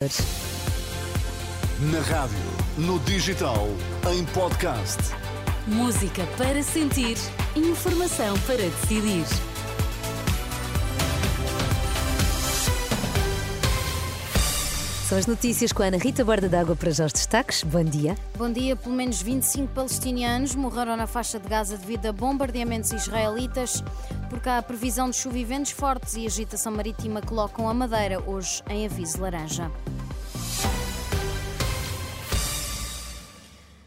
Na rádio, no digital, em podcast. Música para sentir, informação para decidir. São as notícias com a Ana Rita Borda d'Água para já os destaques. Bom dia. Bom dia. Pelo menos 25 palestinianos morreram na faixa de Gaza devido a bombardeamentos israelitas, porque há previsão de chuva e ventos fortes e agitação marítima colocam a Madeira hoje em aviso laranja.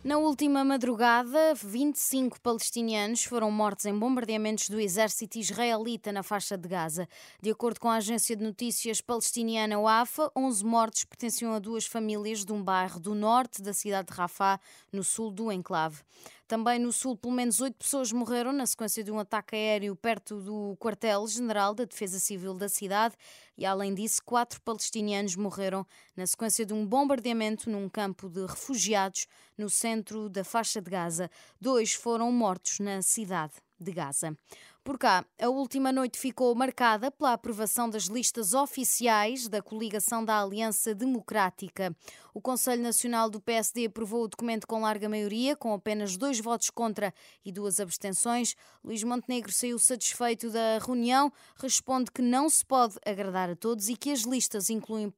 Na última madrugada, 25 palestinianos foram mortos em bombardeamentos do exército israelita na faixa de Gaza. De acordo com a agência de notícias palestiniana WAFA, 11 mortos pertenciam a duas famílias de um bairro do norte da cidade de Rafah, no sul do enclave. Também no sul, pelo menos oito pessoas morreram na sequência de um ataque aéreo perto do quartel-general da Defesa Civil da cidade e, além disso, quatro palestinianos morreram na sequência de um bombardeamento num campo de refugiados no centro da faixa de Gaza. Dois foram mortos na cidade de Gaza. Por cá, a última noite ficou marcada pela aprovação das listas oficiais da coligação da Aliança Democrática. O Conselho Nacional do PSD aprovou o documento com larga maioria, com apenas dois votos contra e duas abstenções. Luís Montenegro saiu satisfeito da reunião, responde que não se pode agradar a todos e que as listas incluem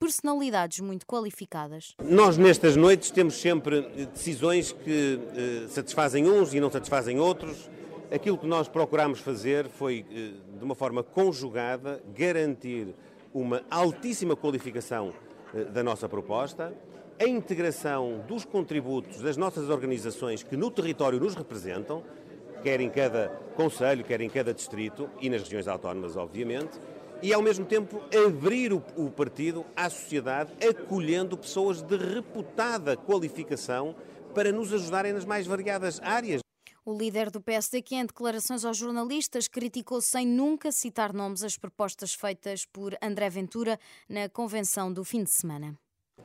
personalidades muito qualificadas. Nós, nestas noites, temos sempre decisões que eh, satisfazem uns e não satisfazem outros Aquilo que nós procuramos fazer foi, eh, de uma forma conjugada, garantir uma altíssima qualificação eh, da nossa proposta, a integração dos contributos das nossas organizações que no território nos representam, quer em cada conselho, quer em cada distrito e nas regiões autónomas, obviamente, e ao mesmo tempo abrir o, o partido à sociedade, acolhendo pessoas de reputada qualificação para nos ajudarem nas mais variadas áreas. O líder do PSD, que em declarações aos jornalistas criticou sem nunca citar nomes as propostas feitas por André Ventura na convenção do fim de semana.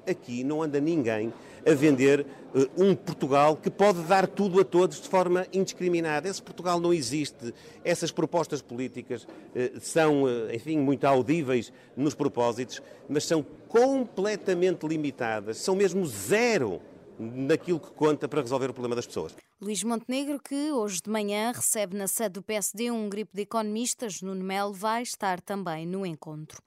Aqui não anda ninguém a vender uh, um Portugal que pode dar tudo a todos de forma indiscriminada. Esse Portugal não existe. Essas propostas políticas uh, são, uh, enfim, muito audíveis nos propósitos, mas são completamente limitadas, são mesmo zero naquilo que conta para resolver o problema das pessoas. Luís Montenegro, que hoje de manhã recebe na sede do PSD um grupo de economistas, Nuno Melo, vai estar também no encontro.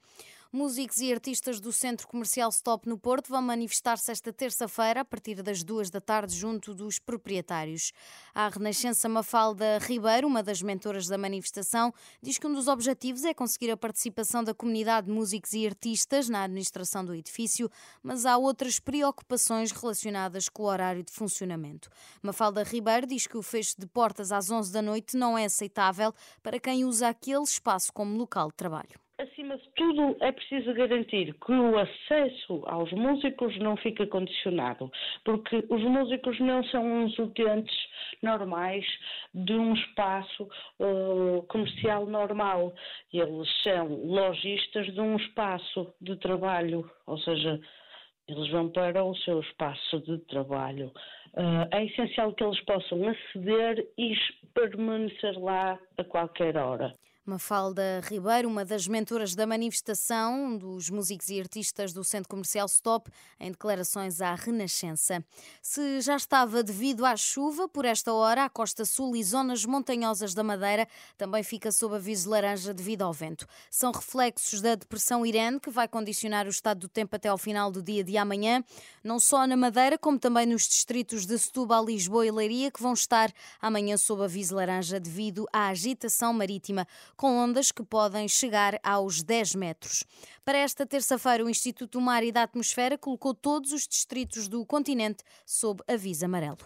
Músicos e artistas do Centro Comercial Stop no Porto vão manifestar-se esta terça-feira, a partir das duas da tarde, junto dos proprietários. A Renascença Mafalda Ribeiro, uma das mentoras da manifestação, diz que um dos objetivos é conseguir a participação da comunidade de músicos e artistas na administração do edifício, mas há outras preocupações relacionadas com o horário de funcionamento. Mafalda Ribeiro diz que o fecho de portas às 11 da noite não é aceitável para quem usa aquele espaço como local de trabalho acima de tudo, é preciso garantir que o acesso aos músicos não fica condicionado, porque os músicos não são uns utentes normais de um espaço uh, comercial normal. Eles são lojistas de um espaço de trabalho, ou seja, eles vão para o seu espaço de trabalho. Uh, é essencial que eles possam aceder e permanecer lá a qualquer hora. Mafalda Ribeiro, uma das mentoras da manifestação dos músicos e artistas do Centro Comercial Stop, em declarações à Renascença. Se já estava devido à chuva, por esta hora, a costa sul e zonas montanhosas da Madeira também fica sob aviso laranja devido ao vento. São reflexos da depressão Irene, que vai condicionar o estado do tempo até ao final do dia de amanhã, não só na Madeira, como também nos distritos de Setúbal, Lisboa e Leiria, que vão estar amanhã sob aviso laranja devido à agitação marítima com ondas que podem chegar aos 10 metros. Para esta terça-feira, o Instituto do Mar e da Atmosfera colocou todos os distritos do continente sob aviso amarelo.